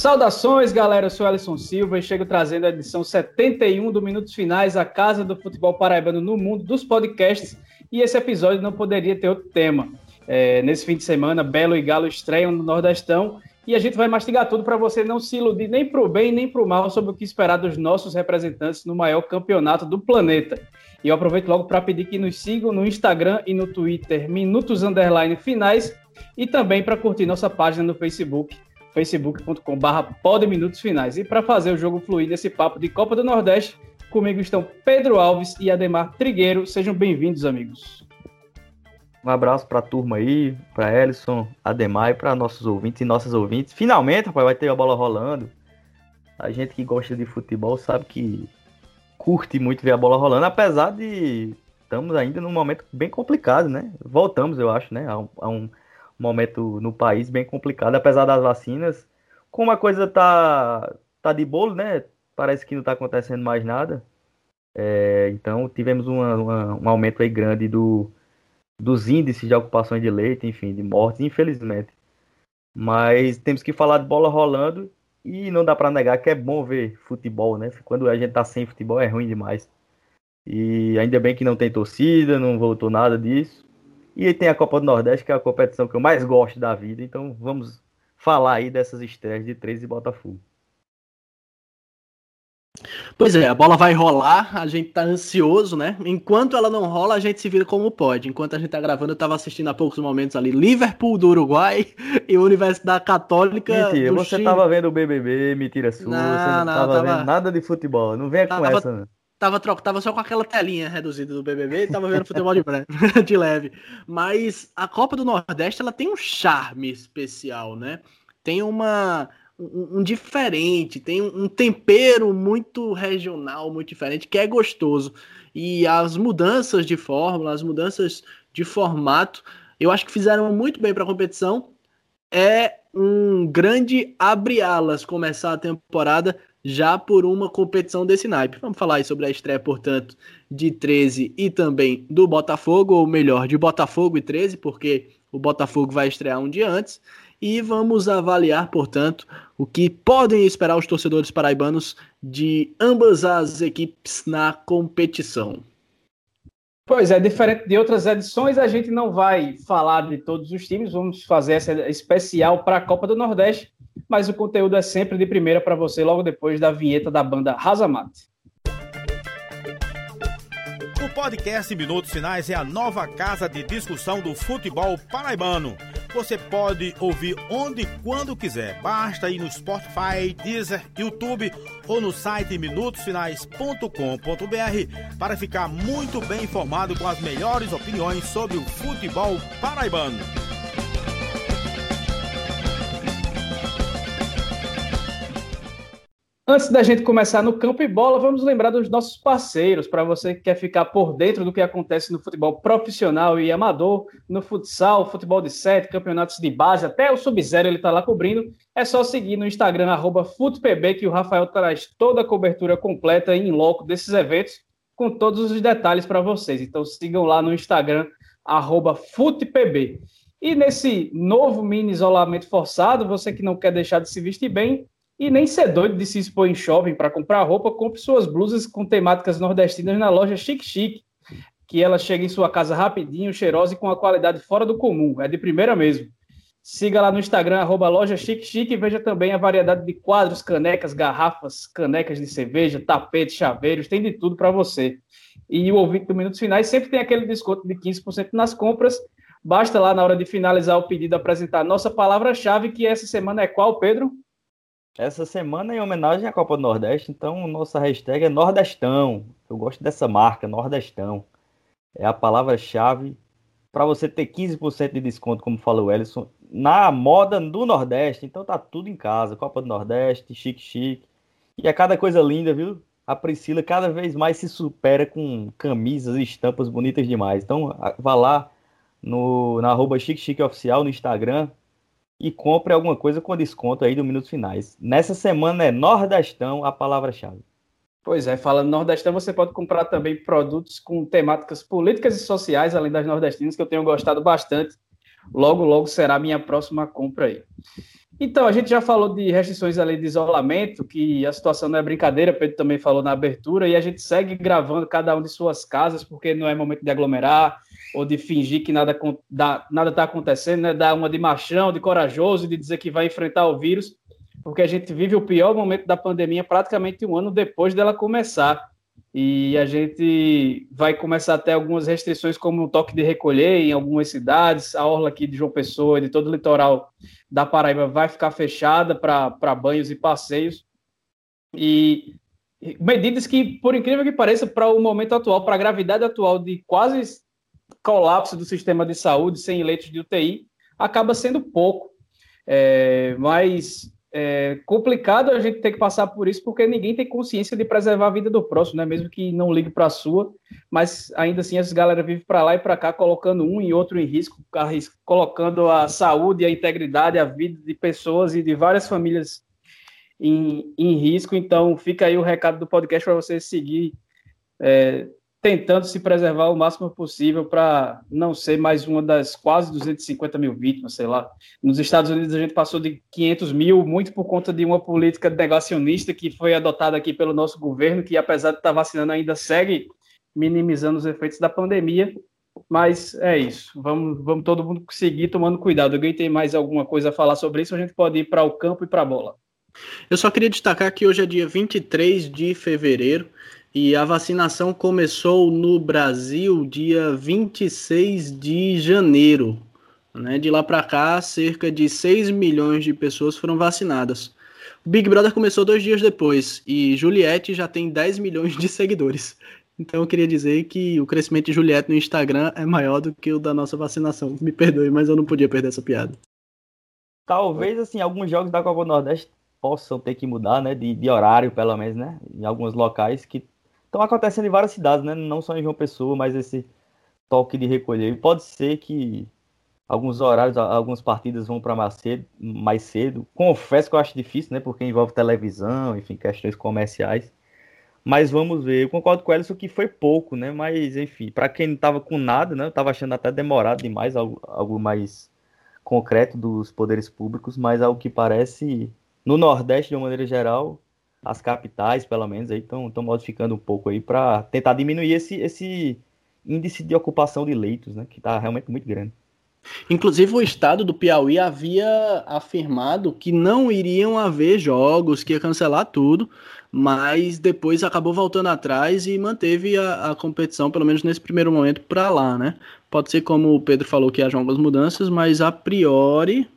Saudações, galera. Eu sou Alisson Silva e chego trazendo a edição 71 do Minutos Finais, a casa do futebol paraibano no mundo dos podcasts. E esse episódio não poderia ter outro tema. É, nesse fim de semana, Belo e Galo estreiam no Nordestão e a gente vai mastigar tudo para você não se iludir nem para o bem nem para o mal sobre o que esperar dos nossos representantes no maior campeonato do planeta. E eu aproveito logo para pedir que nos sigam no Instagram e no Twitter, Minutos Underline Finais, e também para curtir nossa página no Facebook, facebook.com.br Minutos Finais. E para fazer o jogo fluir nesse papo de Copa do Nordeste, comigo estão Pedro Alves e Ademar Trigueiro. Sejam bem-vindos, amigos. Um abraço para a turma aí, para Ellison, Ademar e para nossos ouvintes e nossas ouvintes. Finalmente, rapaz, vai ter a bola rolando. A gente que gosta de futebol sabe que curte muito ver a bola rolando, apesar de estamos ainda num momento bem complicado, né? Voltamos, eu acho, né? A um, a um momento no país bem complicado, apesar das vacinas. Como a coisa tá, tá de bolo, né? Parece que não está acontecendo mais nada. É, então tivemos uma, uma, um aumento aí grande do, dos índices de ocupações de leite, enfim, de mortes, infelizmente. Mas temos que falar de bola rolando e não dá para negar que é bom ver futebol, né? Quando a gente tá sem futebol é ruim demais. E ainda bem que não tem torcida, não voltou nada disso. E tem a Copa do Nordeste, que é a competição que eu mais gosto da vida. Então vamos falar aí dessas estreias de 13 e Botafogo. Pois é, a bola vai rolar, a gente tá ansioso, né? Enquanto ela não rola, a gente se vira como pode. Enquanto a gente tá gravando, eu tava assistindo há poucos momentos ali Liverpool do Uruguai e Universidade Católica. Mentira, você Chile. tava vendo o BBB, mentira sua, não, você não, não tava, tava, vendo nada de futebol. Não venha tava, com essa, né? Tava, tava só com aquela telinha reduzida do BBB e tava vendo futebol de, de leve. Mas a Copa do Nordeste, ela tem um charme especial, né? Tem uma um, um diferente, tem um, um tempero muito regional, muito diferente, que é gostoso. E as mudanças de fórmula, as mudanças de formato, eu acho que fizeram muito bem para a competição. É um grande abre-alas começar a temporada já por uma competição desse naipe. Vamos falar aí sobre a estreia, portanto, de 13 e também do Botafogo, ou melhor, de Botafogo e 13, porque o Botafogo vai estrear um dia antes e vamos avaliar, portanto, o que podem esperar os torcedores paraibanos de ambas as equipes na competição. Pois é, diferente de outras edições, a gente não vai falar de todos os times, vamos fazer essa especial para a Copa do Nordeste, mas o conteúdo é sempre de primeira para você logo depois da vinheta da banda Razamate. O podcast Minutos Finais é a nova casa de discussão do futebol paraibano você pode ouvir onde e quando quiser. Basta ir no Spotify, Deezer, YouTube ou no site minutosfinais.com.br para ficar muito bem informado com as melhores opiniões sobre o futebol paraibano. Antes da gente começar no campo e bola, vamos lembrar dos nossos parceiros, para você que quer ficar por dentro do que acontece no futebol profissional e amador, no futsal, futebol de sete, campeonatos de base, até o Sub-Zero ele está lá cobrindo. É só seguir no Instagram, FUTPB, que o Rafael traz toda a cobertura completa em loco desses eventos, com todos os detalhes para vocês. Então sigam lá no Instagram, FUTPB. E nesse novo mini isolamento forçado, você que não quer deixar de se vestir bem, e nem ser doido de se expor em shopping para comprar roupa, compre suas blusas com temáticas nordestinas na loja Chic Chic, que ela chega em sua casa rapidinho, cheirosa e com a qualidade fora do comum. É de primeira mesmo. Siga lá no Instagram, arroba loja e veja também a variedade de quadros, canecas, garrafas, canecas de cerveja, tapetes, chaveiros, tem de tudo para você. E o ouvinte do Minutos Finais sempre tem aquele desconto de 15% nas compras. Basta lá na hora de finalizar o pedido apresentar nossa palavra-chave, que essa semana é qual, Pedro? Essa semana é em homenagem à Copa do Nordeste, então nossa hashtag é Nordestão. Eu gosto dessa marca, Nordestão. É a palavra-chave para você ter 15% de desconto, como falou o Ellison, na moda do Nordeste. Então tá tudo em casa. Copa do Nordeste, chique, chique. E é cada coisa linda, viu? A Priscila cada vez mais se supera com camisas e estampas bonitas demais. Então vá lá no, na arroba Chique Chique Oficial no Instagram e compre alguma coisa com desconto aí do Minutos Finais. Nessa semana é Nordestão a palavra-chave. Pois é, falando Nordestão, você pode comprar também produtos com temáticas políticas e sociais, além das nordestinas, que eu tenho gostado bastante. Logo, logo será minha próxima compra aí. Então, a gente já falou de restrições ali de isolamento, que a situação não é brincadeira, Pedro também falou na abertura, e a gente segue gravando cada um de suas casas, porque não é momento de aglomerar ou de fingir que nada está acontecendo, né? Dar uma de machão, de corajoso, de dizer que vai enfrentar o vírus, porque a gente vive o pior momento da pandemia praticamente um ano depois dela começar. E a gente vai começar até algumas restrições, como o toque de recolher em algumas cidades, a orla aqui de João Pessoa e de todo o litoral da Paraíba vai ficar fechada para banhos e passeios. E medidas que, por incrível que pareça, para o momento atual, para a gravidade atual de quase colapso do sistema de saúde sem leitos de UTI, acaba sendo pouco. É, mas é complicado a gente ter que passar por isso, porque ninguém tem consciência de preservar a vida do próximo, né? Mesmo que não ligue para a sua, mas ainda assim essa galera vive para lá e para cá, colocando um e outro em risco, colocando a saúde, a integridade, a vida de pessoas e de várias famílias em, em risco. Então, fica aí o recado do podcast para você seguir é, tentando se preservar o máximo possível para não ser mais uma das quase 250 mil vítimas, sei lá. Nos Estados Unidos a gente passou de 500 mil, muito por conta de uma política negacionista que foi adotada aqui pelo nosso governo, que apesar de estar vacinando ainda segue minimizando os efeitos da pandemia. Mas é isso. Vamos, vamos todo mundo seguir tomando cuidado. Alguém tem mais alguma coisa a falar sobre isso? A gente pode ir para o campo e para a bola. Eu só queria destacar que hoje é dia 23 de fevereiro e a vacinação começou no Brasil dia 26 de janeiro. Né? De lá para cá, cerca de 6 milhões de pessoas foram vacinadas. O Big Brother começou dois dias depois e Juliette já tem 10 milhões de seguidores. Então eu queria dizer que o crescimento de Juliette no Instagram é maior do que o da nossa vacinação. Me perdoe, mas eu não podia perder essa piada. Talvez, assim, alguns jogos da Copa do Nordeste possam ter que mudar, né? De, de horário, pelo menos, né? Em alguns locais que estão acontecendo em várias cidades, né? Não só em João Pessoa, mas esse toque de recolher. pode ser que alguns horários, algumas partidas vão para mais cedo, mais cedo. Confesso que eu acho difícil, né? Porque envolve televisão, enfim, questões comerciais. Mas vamos ver. Eu concordo com o Ellison que foi pouco, né? Mas, enfim, para quem não estava com nada, né? Eu estava achando até demorado demais, algo, algo mais concreto dos poderes públicos, mas ao que parece, no Nordeste, de uma maneira geral, as capitais, pelo menos, estão modificando um pouco aí para tentar diminuir esse, esse índice de ocupação de leitos, né, que está realmente muito grande. Inclusive, o estado do Piauí havia afirmado que não iriam haver jogos, que ia cancelar tudo, mas depois acabou voltando atrás e manteve a, a competição, pelo menos nesse primeiro momento, para lá, né? Pode ser como o Pedro falou que haja algumas mudanças, mas a priori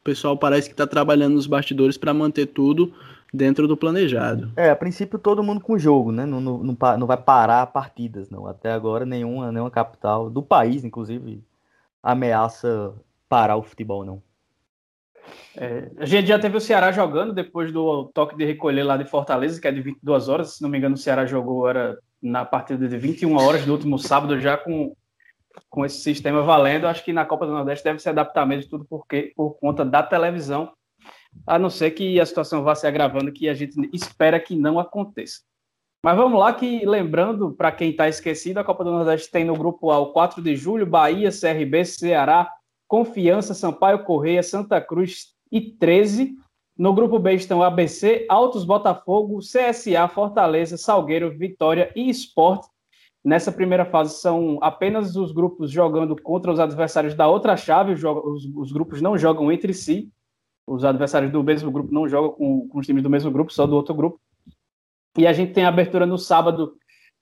o pessoal parece que está trabalhando nos bastidores para manter tudo dentro do planejado. É, a princípio todo mundo com jogo, né? Não, não, não, vai parar partidas, não. Até agora nenhuma, nenhuma capital do país, inclusive, ameaça parar o futebol, não. É, a gente já teve o Ceará jogando depois do toque de recolher lá de Fortaleza, que é de 22 horas. Se não me engano, o Ceará jogou era na partida de 21 horas do último sábado, já com, com esse sistema valendo. Acho que na Copa do Nordeste deve se adaptar mesmo tudo porque, por conta da televisão a não ser que a situação vá se agravando, que a gente espera que não aconteça. Mas vamos lá, que lembrando, para quem está esquecido, a Copa do Nordeste tem no grupo A o 4 de julho, Bahia, CRB, Ceará, Confiança, Sampaio Correia, Santa Cruz e 13. No grupo B estão ABC, Altos Botafogo, CSA, Fortaleza, Salgueiro, Vitória e Esporte. Nessa primeira fase são apenas os grupos jogando contra os adversários da outra chave, os, os, os grupos não jogam entre si os adversários do mesmo grupo não jogam com, com os times do mesmo grupo, só do outro grupo. E a gente tem a abertura no sábado,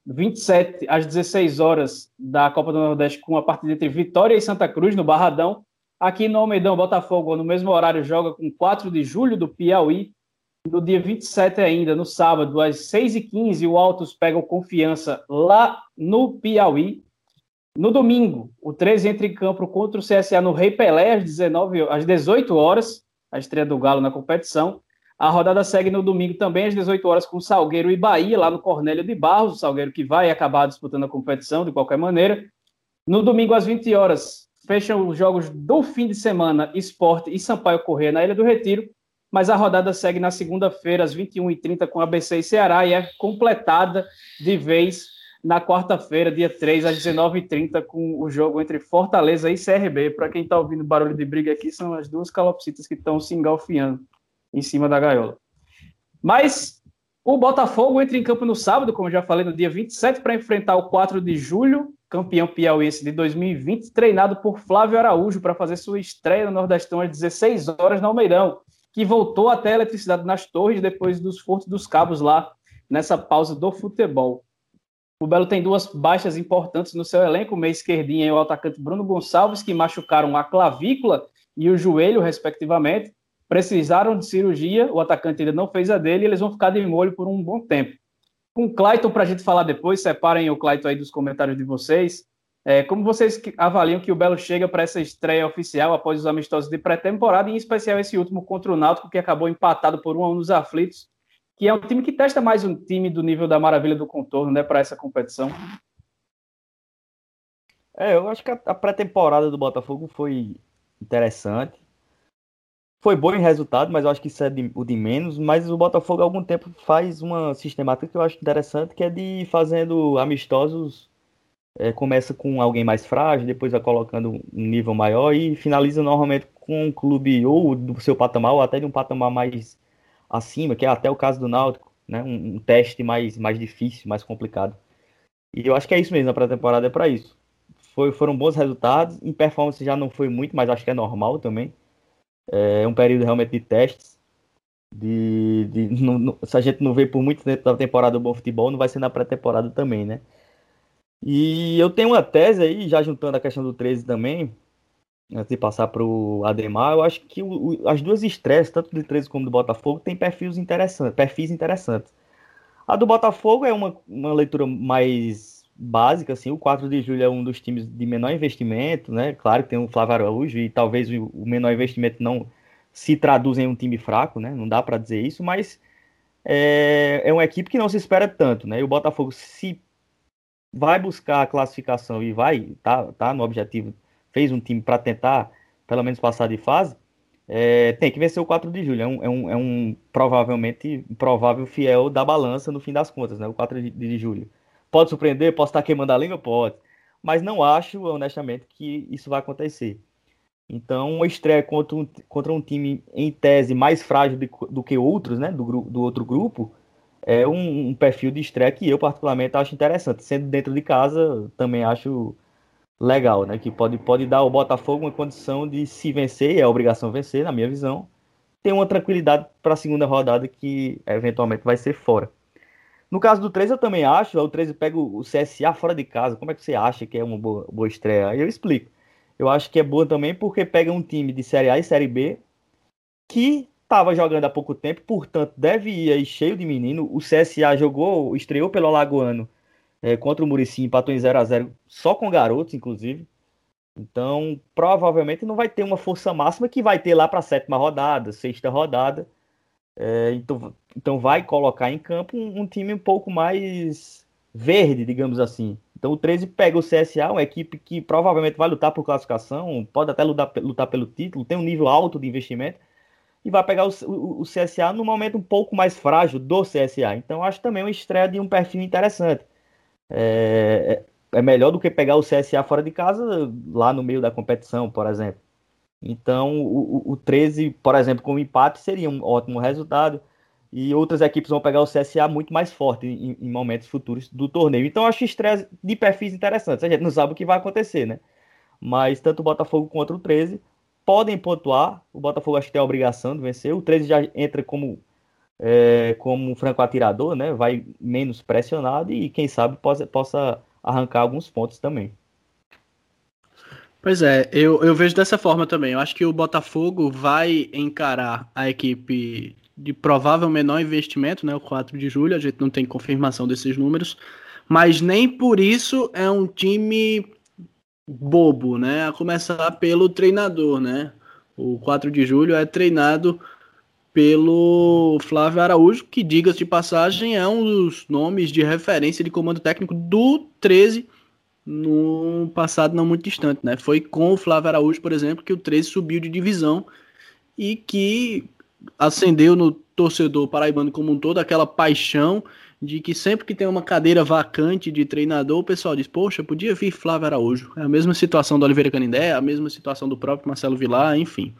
27 às 16 horas da Copa do Nordeste, com a partida entre Vitória e Santa Cruz, no Barradão. Aqui no Almeidão, Botafogo, no mesmo horário, joga com 4 de julho do Piauí. No dia 27 ainda, no sábado, às 6h15, o Altos pega o Confiança lá no Piauí. No domingo, o 13 entra em campo contra o CSA no Rei Pelé, às, 19, às 18 horas a estreia do Galo na competição. A rodada segue no domingo também às 18 horas com Salgueiro e Bahia, lá no Cornélio de Barros, o Salgueiro que vai acabar disputando a competição de qualquer maneira. No domingo às 20 horas, fecham os jogos do fim de semana, Esporte e Sampaio Corrêa na Ilha do Retiro, mas a rodada segue na segunda-feira às 21h30 com ABC e Ceará e é completada de vez na quarta-feira, dia 3, às 19h30, com o jogo entre Fortaleza e CRB. Para quem está ouvindo barulho de briga aqui, são as duas calopsitas que estão se engalfiando em cima da gaiola. Mas o Botafogo entra em campo no sábado, como já falei, no dia 27, para enfrentar o 4 de julho, campeão piauiense de 2020, treinado por Flávio Araújo para fazer sua estreia no Nordestão às 16 horas no Almeidão, que voltou até a eletricidade nas torres depois dos furtos dos cabos lá nessa pausa do futebol. O Belo tem duas baixas importantes no seu elenco, o meio esquerdinho e o atacante Bruno Gonçalves, que machucaram a clavícula e o joelho, respectivamente. Precisaram de cirurgia, o atacante ainda não fez a dele e eles vão ficar de molho por um bom tempo. Com o Clayton, para a gente falar depois, separem o Clayton aí dos comentários de vocês. É, como vocês avaliam que o Belo chega para essa estreia oficial após os amistosos de pré-temporada, em especial esse último contra o Náutico, que acabou empatado por um a um nos aflitos, que é um time que testa mais um time do nível da maravilha do contorno, né, para essa competição. É, eu acho que a, pré-temporada do Botafogo foi interessante. Foi bom em resultado, mas eu acho que isso é de, o de menos. Mas o Botafogo há algum tempo faz uma sistemática que eu acho interessante, que é de fazendo amistosos. É, começa com alguém mais frágil, depois vai colocando um nível maior e finaliza normalmente com um clube ou do seu patamar, ou até de um patamar mais acima, que é até o caso do Náutico, né? Um, um teste mais, mais difícil, mais complicado. E eu acho que é isso mesmo, a pré-temporada é para isso. Foi, foram bons resultados, em performance já não foi muito, mas acho que é normal também. É um período realmente de testes. De, de não, não, se a gente não vê por muito tempo da temporada o bom futebol, não vai ser na pré-temporada também, né? E eu tenho uma tese aí, já juntando a questão do 13 também, antes de passar para o Ademar, eu acho que o, o, as duas estresses, tanto do 13 como do Botafogo, têm perfis interessantes, perfis interessantes. A do Botafogo é uma, uma leitura mais básica, assim, o 4 de julho é um dos times de menor investimento, né? Claro que tem o Flávio Araújo e talvez o, menor investimento não se traduza em um time fraco, né? Não dá para dizer isso, mas é, é uma equipe que não se espera tanto, né? E o Botafogo se vai buscar a classificação e vai, tá, tá no objetivo fez um time para tentar, pelo menos, passar de fase, é, tem que vencer o 4 de julho. É um, é um, é um provavelmente provável fiel da balança no fim das contas, né? O 4 de, de julho. Pode surpreender, posso estar queimando a língua? Pode. Mas não acho, honestamente, que isso vai acontecer. Então, uma estreia contra um, contra um time, em tese, mais frágil de, do que outros, né? Do, do outro grupo, é um, um, perfil de estreia que eu, particularmente, acho interessante. Sendo dentro de casa, também acho legal, né? Que pode, pode dar ao Botafogo uma condição de se vencer, é obrigação vencer, na minha visão. Tem uma tranquilidade para a segunda rodada que eventualmente vai ser fora. No caso do 13, eu também acho. O 13 pega o CSA fora de casa. Como é que você acha que é uma boa, boa estreia? Eu explico. Eu acho que é boa também porque pega um time de Série A e Série B que estava jogando há pouco tempo, portanto, deve ir aí cheio de menino. O CSA jogou, estreou pelo Alagoano é, contra o Murici, empatou em 0 a 0 só com garotos, inclusive. Então, provavelmente não vai ter uma força máxima que vai ter lá para a sétima rodada, sexta rodada. É, então, então, vai colocar em campo um, um, time um pouco mais verde, digamos assim. Então, o 13 pega o CSA, uma equipe que provavelmente vai lutar por classificação, pode até lutar, lutar pelo título, tem um nível alto de investimento, e vai pegar o, o, o CSA no momento um pouco mais frágil do CSA. Então, acho também uma estreia de um perfil interessante é, é melhor do que pegar o CSA fora de casa, lá no meio da competição, por exemplo. Então, o, o 13, por exemplo, com empate seria um ótimo resultado. E outras equipes vão pegar o CSA muito mais forte em, em momentos futuros do torneio. Então, acho estresse de perfis interessantes. A gente não sabe o que vai acontecer, né? Mas tanto o Botafogo quanto o 13 podem pontuar. O Botafogo acho que tem a obrigação de vencer. O 13 já entra como é, como um franco atirador, né? Vai menos pressionado e quem sabe possa, possa arrancar alguns pontos também. Pois é, eu, eu vejo dessa forma também. Eu acho que o Botafogo vai encarar a equipe de provável menor investimento, né? O 4 de julho, a gente não tem confirmação desses números, mas nem por isso é um time bobo, né? A começar pelo treinador, né? O 4 de julho é treinado pelo Flávio Araújo, que, diga-se de passagem, é um dos nomes de referência de comando técnico do 13 no passado não muito distante, né? Foi com o Flávio Araújo, por exemplo, que o 13 subiu de divisão e que acendeu no torcedor paraibano como um todo aquela paixão de que sempre que tem uma cadeira vacante de treinador, o pessoal diz, poxa, podia vir Flávio Araújo. É a mesma situação do Oliveira Canindé, a mesma situação do próprio Marcelo Vilar, enfim.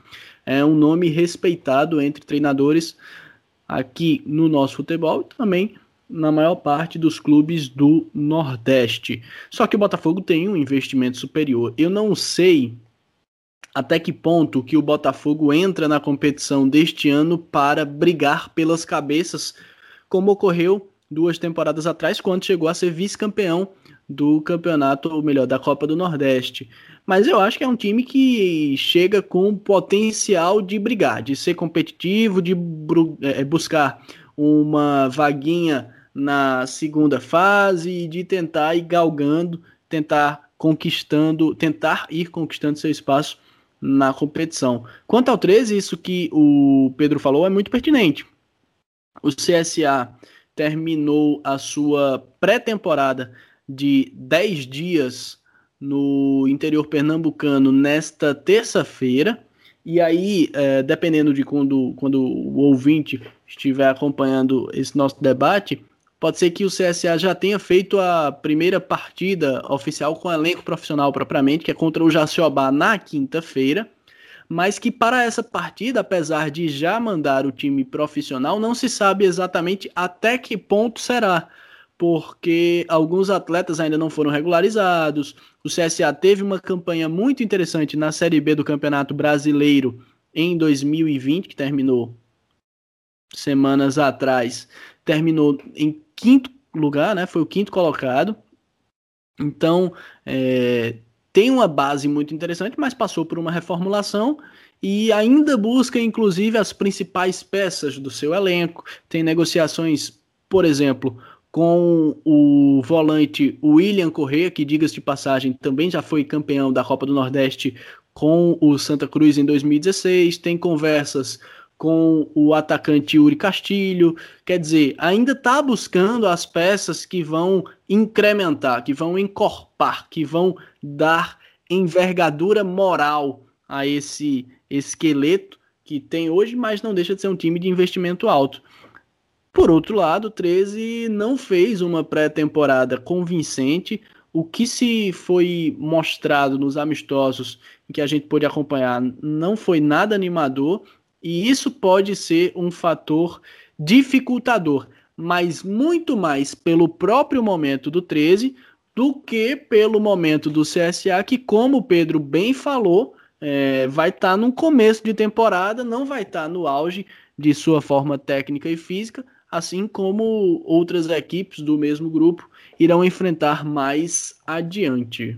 É um nome respeitado entre treinadores aqui no nosso futebol e também na maior parte dos clubes do Nordeste. Só que o Botafogo tem um investimento superior. Eu não sei até que ponto que o Botafogo entra na competição deste ano para brigar pelas cabeças, como ocorreu duas temporadas atrás, quando chegou a ser vice-campeão do campeonato, ou melhor, da Copa do Nordeste. Mas eu acho que é um time que chega com potencial de brigar, de ser competitivo, de é, buscar uma vaguinha na segunda fase e de tentar ir galgando, tentar conquistando, tentar ir conquistando seu espaço na competição. Quanto ao 13, isso que o Pedro falou é muito pertinente. O CSA terminou a sua pré-temporada de 10 dias no interior pernambucano nesta terça-feira. E aí, é, dependendo de quando, quando o ouvinte estiver acompanhando esse nosso debate, pode ser que o CSA já tenha feito a primeira partida oficial com elenco profissional propriamente, que é contra o Jaciobá na quinta-feira mas que para essa partida, apesar de já mandar o time profissional, não se sabe exatamente até que ponto será, porque alguns atletas ainda não foram regularizados. O CSA teve uma campanha muito interessante na Série B do Campeonato Brasileiro em 2020, que terminou semanas atrás, terminou em quinto lugar, né? Foi o quinto colocado. Então, é, tem uma base muito interessante, mas passou por uma reformulação e ainda busca, inclusive, as principais peças do seu elenco. Tem negociações, por exemplo, com o volante William Correa, que, diga-se de passagem, também já foi campeão da Copa do Nordeste com o Santa Cruz em 2016. Tem conversas com o atacante Yuri Castilho. Quer dizer, ainda está buscando as peças que vão incrementar, que vão encorpar, que vão dar envergadura moral a esse esqueleto que tem hoje, mas não deixa de ser um time de investimento alto. Por outro lado, o 13 não fez uma pré-temporada convincente. O que se foi mostrado nos amistosos que a gente pôde acompanhar não foi nada animador e isso pode ser um fator dificultador, mas muito mais pelo próprio momento do 13 do que pelo momento do CSA, que, como o Pedro bem falou, é, vai estar tá no começo de temporada, não vai estar tá no auge de sua forma técnica e física, assim como outras equipes do mesmo grupo irão enfrentar mais adiante.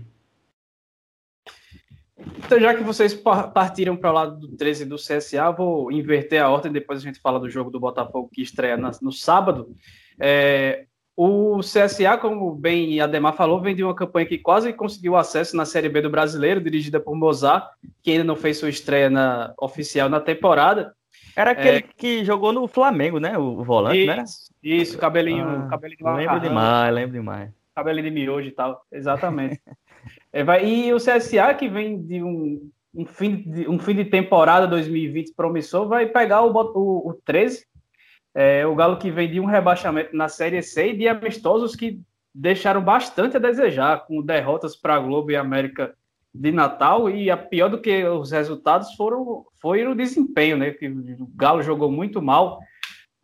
Então, já que vocês partiram para o lado do 13 do CSA, vou inverter a ordem, depois a gente fala do jogo do Botafogo que estreia no sábado. É, o CSA, como bem Ademar falou, vem de uma campanha que quase conseguiu acesso na Série B do Brasileiro, dirigida por Mozart, que ainda não fez sua estreia na, oficial na temporada. Era aquele é, que jogou no Flamengo, né? O, volante, isso, né? Isso, cabelinho, ah, cabelinho Lembro demais, lembro demais. Cabelinho de miojo e tal, exatamente. É, vai, e o CSA, que vem de um, um, fim, de, um fim de temporada 2020 promissor, vai pegar o, o, o 13, é, o Galo que vem de um rebaixamento na Série C e de amistosos que deixaram bastante a desejar, com derrotas para a Globo e América de Natal, e a pior do que os resultados foram foi o desempenho, né? Que o Galo jogou muito mal,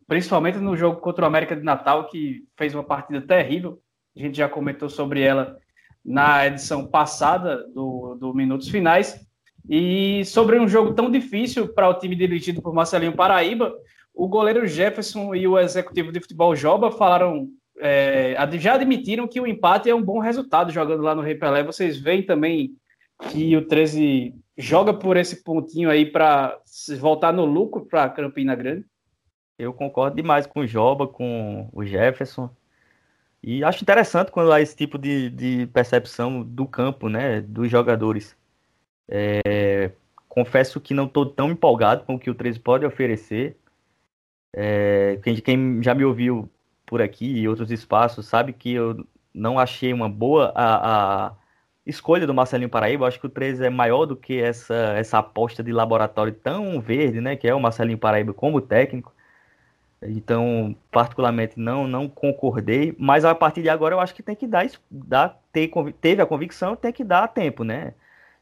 principalmente no jogo contra o América de Natal, que fez uma partida terrível. A gente já comentou sobre ela na edição passada do, do Minutos Finais. E sobre um jogo tão difícil para o time dirigido por Marcelinho Paraíba, o goleiro Jefferson e o executivo de futebol Joba falaram, é, já admitiram que o empate é um bom resultado jogando lá no Rei Pelé. Vocês veem também que o 13 joga por esse pontinho aí para voltar no lucro para Campina Grande? Eu concordo demais com o Joba, com o Jefferson. E acho interessante quando há esse tipo de, de percepção do campo, né, dos jogadores. É, confesso que não estou tão empolgado com o que o 13 pode oferecer. É, quem, quem, já me ouviu por aqui e outros espaços sabe que eu não achei uma boa a, a escolha do Marcelinho Paraíba. Eu acho que o 13 é maior do que essa, essa aposta de laboratório tão verde, né, que é o Marcelinho Paraíba como técnico. Então, particularmente, não não concordei, mas a partir de agora eu acho que tem que dar, dar ter, teve a convicção, tem que dar tempo, né?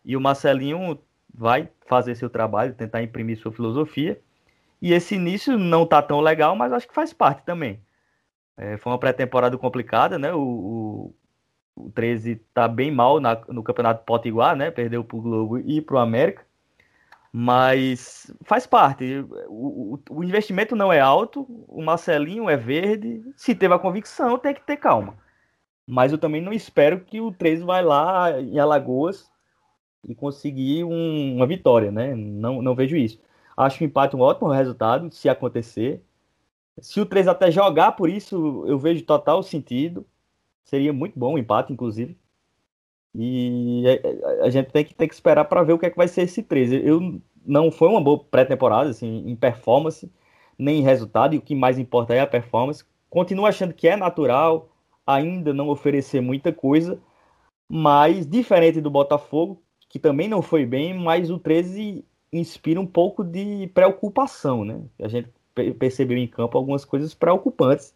E o Marcelinho vai fazer seu trabalho, tentar imprimir sua filosofia. E esse início não tá tão legal, mas acho que faz parte também. É, foi uma pré-temporada complicada, né? O, o, o 13 tá bem mal na, no Campeonato Potiguar, né? Perdeu pro Globo e pro América. Mas faz parte. O, o, o, investimento não é alto, o Marcelinho é verde. Se teve a convicção, tem que ter calma. Mas eu também não espero que o 13 vai lá em Alagoas e conseguir um, uma vitória, né? Não, não vejo isso. Acho o empate um ótimo resultado, se acontecer. Se o 3 até jogar por isso, eu vejo total sentido. Seria muito bom o empate, inclusive. E a, gente tem que, tem que esperar para ver o que é que vai ser esse 13. Eu não foi uma boa pré-temporada, assim, em performance, nem em resultado, e o que mais importa é a performance. Continuo achando que é natural ainda não oferecer muita coisa, mas diferente do Botafogo, que também não foi bem, mas o 13 inspira um pouco de preocupação, né? A gente percebeu em campo algumas coisas preocupantes,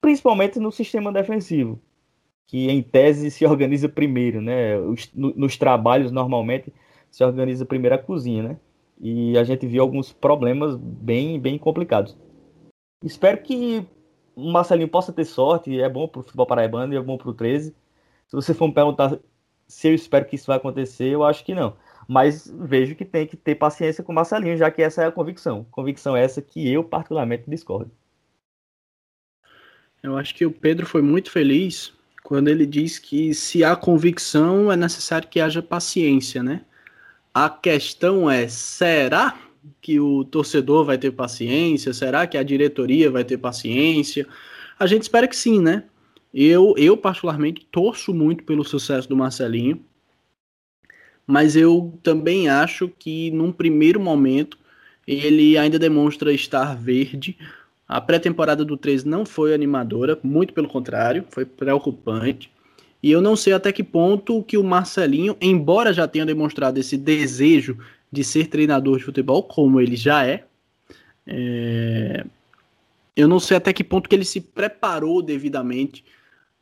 principalmente no sistema defensivo, que em tese se organiza primeiro, né? Os, no, nos trabalhos normalmente se organiza primeiro a cozinha, né? E a gente viu alguns problemas bem, bem complicados. Espero que o Marcelinho possa ter sorte, é bom para o futebol paraibano e é bom para o 13. Se você for me perguntar se eu espero que isso vai acontecer, eu acho que não. Mas vejo que tem que ter paciência com o Marcelinho, já que essa é a convicção. Convicção essa que eu particularmente discordo. Eu acho que o Pedro foi muito feliz quando ele diz que se há convicção é necessário que haja paciência, né? A questão é, será que o torcedor vai ter paciência? Será que a diretoria vai ter paciência? A gente espera que sim, né? Eu, eu particularmente, torço muito pelo sucesso do Marcelinho, mas eu também acho que, num primeiro momento, ele ainda demonstra estar verde. A pré-temporada do 13 não foi animadora, muito pelo contrário, foi preocupante. E eu não sei até que ponto que o Marcelinho, embora já tenha demonstrado esse desejo de ser treinador de futebol, como ele já é, é eu não sei até que ponto que ele se preparou devidamente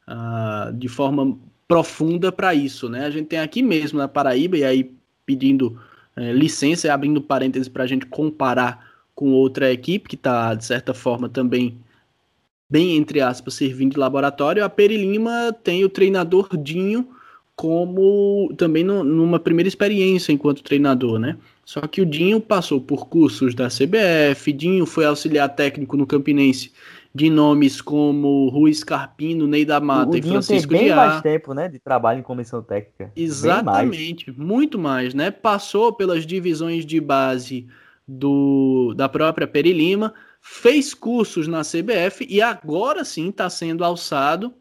uh, de forma profunda para isso, né? A gente tem aqui mesmo na Paraíba, e aí pedindo uh, licença e abrindo parênteses para a gente comparar com outra equipe que está, de certa forma, também bem entre aspas, servindo de laboratório. A Peri Lima tem o treinador Dinho como também no, numa primeira experiência enquanto treinador, né? Só que o Dinho passou por cursos da CBF, Dinho foi auxiliar técnico no Campinense de nomes como Rui Carpino, Ney da Mata o e Francisco tem bem Diá. mais tempo, né, de trabalho em comissão técnica. Exatamente, mais. muito mais, né? Passou pelas divisões de base do da própria Peri Lima, fez cursos na CBF e agora sim está sendo alçado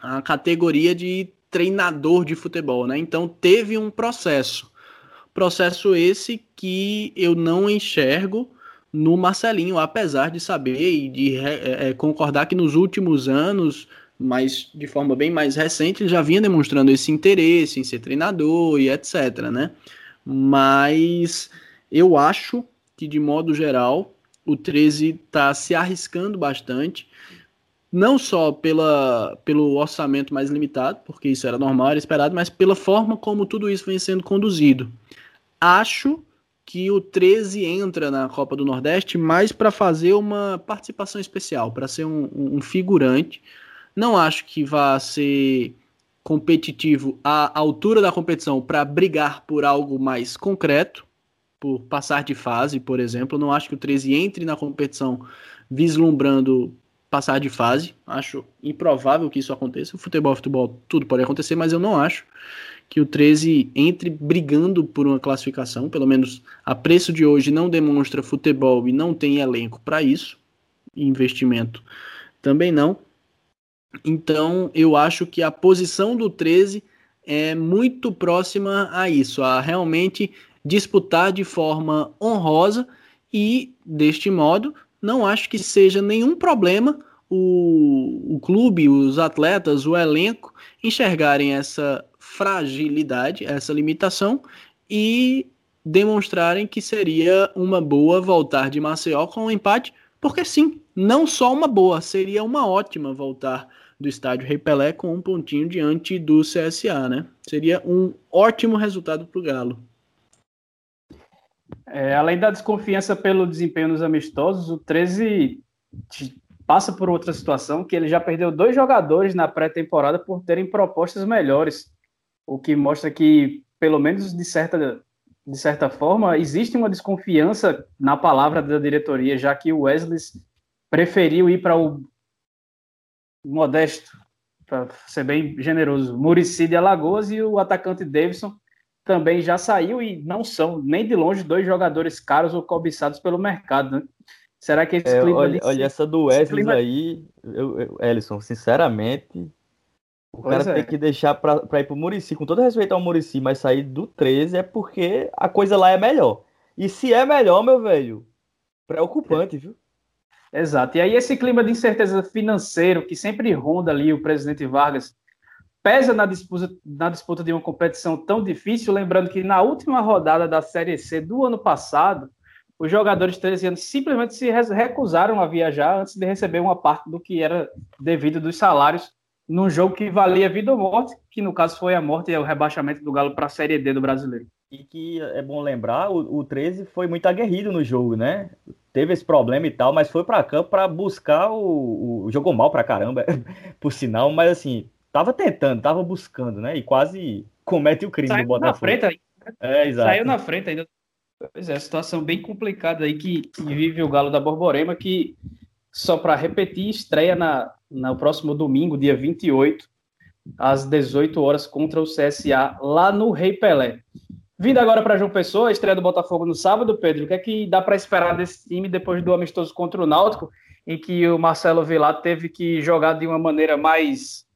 a categoria de treinador de futebol, né? Então teve um processo. Processo esse que eu não enxergo no Marcelinho, apesar de saber e de é, é, concordar que nos últimos anos, mas de forma bem mais recente, ele já vinha demonstrando esse interesse em ser treinador e etc, né? Mas eu acho que, de modo geral, o 13 está se arriscando bastante, não só pela, pelo orçamento mais limitado, porque isso era normal, era esperado, mas pela forma como tudo isso vem sendo conduzido. Acho que o 13 entra na Copa do Nordeste mais para fazer uma participação especial, para ser um, um, figurante. Não acho que vá ser competitivo à altura da competição para brigar por algo mais concreto, por passar de fase, por exemplo. Não acho que o 13 entre na competição vislumbrando passar de fase. Acho improvável que isso aconteça. O futebol, futebol, tudo pode acontecer, mas eu não acho que o 13 entre brigando por uma classificação, pelo menos a preço de hoje não demonstra futebol e não tem elenco para isso, investimento também não. Então, eu acho que a posição do 13 é muito próxima a isso, a realmente disputar de forma honrosa e, deste modo, não acho que seja nenhum problema o, o clube, os atletas, o elenco enxergarem essa fragilidade, essa limitação e demonstrarem que seria uma boa voltar de Maceió com um empate Porque sim, não só uma boa, seria uma ótima voltar do estádio Rei Pelé com um pontinho diante do CSA, né? Seria um ótimo resultado para o Galo. É, além da desconfiança pelo desempenho nos amistosos, o 13 passa por outra situação que ele já perdeu dois jogadores na pré-temporada por terem propostas melhores, o que mostra que, pelo menos de certa, de certa forma, existe uma desconfiança na palavra da diretoria, já que o Wesley preferiu ir para o modesto, para ser bem generoso, Murici de Alagoas e o atacante Davidson também já saiu e não são nem de longe dois jogadores caros ou cobiçados pelo mercado, né? Será que esse é, clima olha, ali, olha essa do Wesley clima... aí, eu, eu, Ellison, sinceramente, o pois cara é. tem que deixar para ir pro Murici, com todo respeito ao Murici, mas sair do 13 é porque a coisa lá é melhor. E se é melhor, meu velho, preocupante, viu? Exato. E aí esse clima de incerteza financeiro que sempre ronda ali o presidente Vargas pesa na disputa, na disputa de uma competição tão difícil, lembrando que na última rodada da Série C do ano passado, os jogadores de 13 anos simplesmente se recusaram a viajar antes de receber uma parte do que era devido dos salários num jogo que valia vida ou morte, que no caso foi a morte e o rebaixamento do Galo para a Série D do Brasileiro. E que é bom lembrar, o, o 13 foi muito aguerrido no jogo, né? Teve esse problema e tal, mas foi para campo para buscar o, o. Jogou mal para caramba, por sinal, mas assim, tava tentando, tava buscando, né? E quase comete o crime Saiu no Botafogo. Na frente, é, exato. Saiu na frente ainda. Pois é, situação bem complicada aí que, que vive o Galo da Borborema, que, só para repetir, estreia na, no próximo domingo, dia 28, às 18 horas, contra o CSA, lá no Rei Pelé. Vindo agora para João Pessoa, estreia do Botafogo no sábado, Pedro, o que é que dá para esperar desse time depois do amistoso contra o Náutico, em que o Marcelo Vilar teve que jogar de uma maneira mais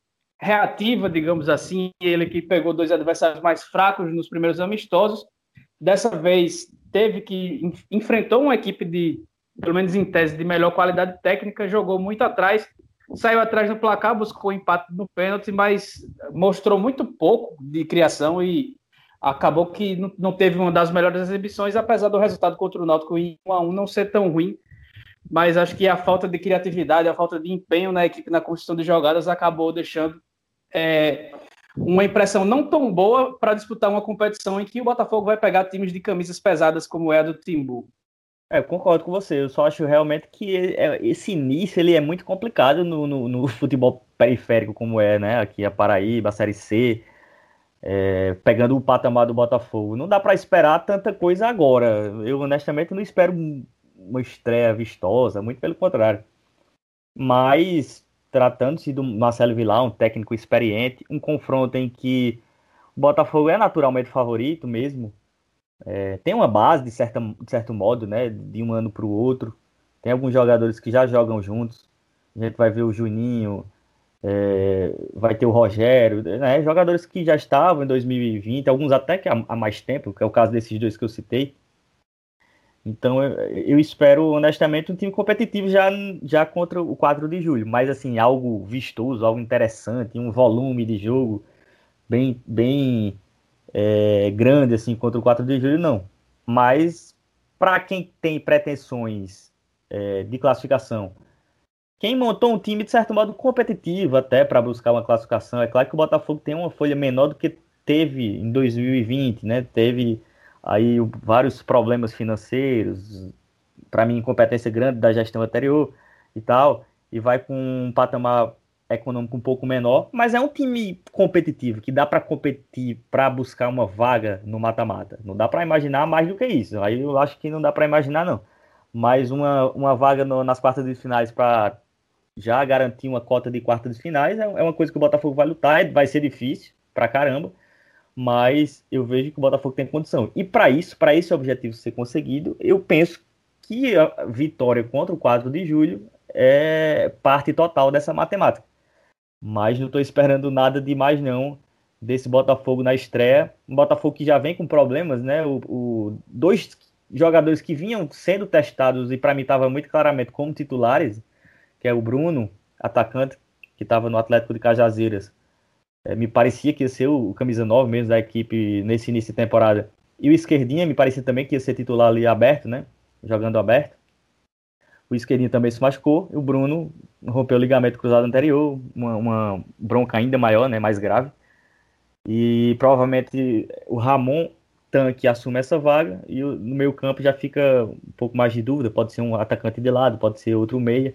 reativa, digamos assim, ele que pegou dois adversários mais fracos nos primeiros amistosos, dessa vez teve que enfrentou uma equipe de, pelo menos em tese, de melhor qualidade técnica, jogou muito atrás, saiu atrás no placar, buscou o empate no pênalti, mas mostrou muito pouco de criação e acabou que não teve uma das melhores exibições, apesar do resultado contra o Náutico em 1 a 1 não ser tão ruim. Mas acho que a falta de criatividade, a falta de empenho na equipe na construção de jogadas acabou deixando é, uma impressão não tão boa para disputar uma competição em que o Botafogo vai pegar times de camisas pesadas como é a do Timbu. É, concordo com você. Eu só acho realmente que é, esse início ele é muito complicado no, no, no futebol periférico, como é, né? Aqui a Paraíba, a Série C é, pegando o patamar do Botafogo. Não dá para esperar tanta coisa agora. Eu honestamente não espero uma estreia vistosa, muito pelo contrário. Mas tratando-se do Marcelo Vilar, um técnico experiente, um confronto em que o Botafogo é naturalmente favorito mesmo. É, tem uma base de, certa, de certo modo, né, de um ano para o outro. Tem alguns jogadores que já jogam juntos. A gente vai ver o Juninho, é, vai ter o Rogério, né? jogadores que já estavam em 2020, alguns até que há, há, mais tempo, que é o caso desses dois que eu citei. Então eu, espero honestamente um time competitivo já, já contra o 4 de julho, mas assim, algo vistoso, algo interessante, um volume de jogo bem, bem é, grande assim contra o 4 de julho, não. Mas para quem tem pretensões é, de classificação quem montou um time, de certo modo, competitivo até para buscar uma classificação. É claro que o Botafogo tem uma folha menor do que teve em 2020, né? Teve aí vários problemas financeiros, para mim, incompetência grande da gestão anterior e tal, e vai com um patamar econômico um pouco menor, mas é um time competitivo que dá para competir para buscar uma vaga no mata-mata. Não dá para imaginar mais do que isso. Aí eu acho que não dá para imaginar não. Mas uma, uma vaga no, nas quartas de finais para já garantir uma cota de quartas de finais é, é uma coisa que o Botafogo vai lutar, vai ser difícil pra caramba, mas eu vejo que o Botafogo tem condição. E para isso, para esse objetivo ser conseguido, eu penso que a vitória contra o 4 de julho é parte total dessa matemática. Mas não estou esperando nada de mais não desse Botafogo na estreia. Um Botafogo que já vem com problemas, né? O, o dois jogadores que vinham sendo testados e para mim estava muito claramente como titulares, que é o Bruno, atacante, que estava no Atlético de Cajazeiras. É, me parecia que ia ser o, o camisa 9 mesmo da equipe nesse início de temporada. E o Esquerdinha me parecia também que ia ser titular ali aberto, né? Jogando aberto. O Esquerdinho também se machucou. E o Bruno rompeu o ligamento cruzado anterior, uma, uma bronca ainda maior, né, mais grave. E provavelmente o Ramon Tanque assume essa vaga e no meio campo já fica um pouco mais de dúvida, pode ser um atacante de lado, pode ser outro meia.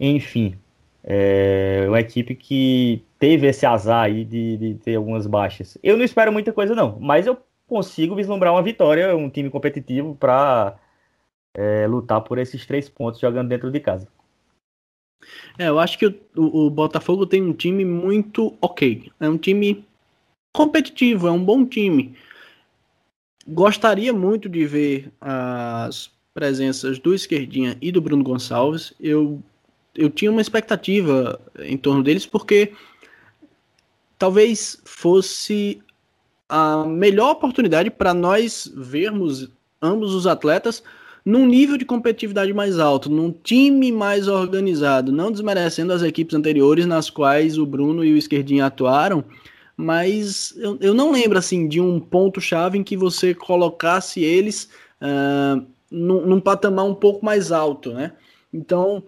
Enfim, é uma equipe que teve esse azar aí de, de ter algumas baixas. Eu não espero muita coisa não, mas eu consigo vislumbrar uma vitória, um time competitivo para é, lutar por esses três pontos jogando dentro de casa. É, eu acho que o, o, Botafogo tem um time muito ok. É um time competitivo, é um bom time. Gostaria muito de ver as presenças do Esquerdinha e do Bruno Gonçalves. Eu, eu tinha uma expectativa em torno deles, porque talvez fosse a melhor oportunidade para nós vermos ambos os atletas num nível de competitividade mais alto, num time mais organizado, não desmerecendo as equipes anteriores nas quais o Bruno e o Esquerdinha atuaram, mas eu, eu não lembro assim de um ponto-chave em que você colocasse eles uh, num, num, patamar um pouco mais alto, né? Então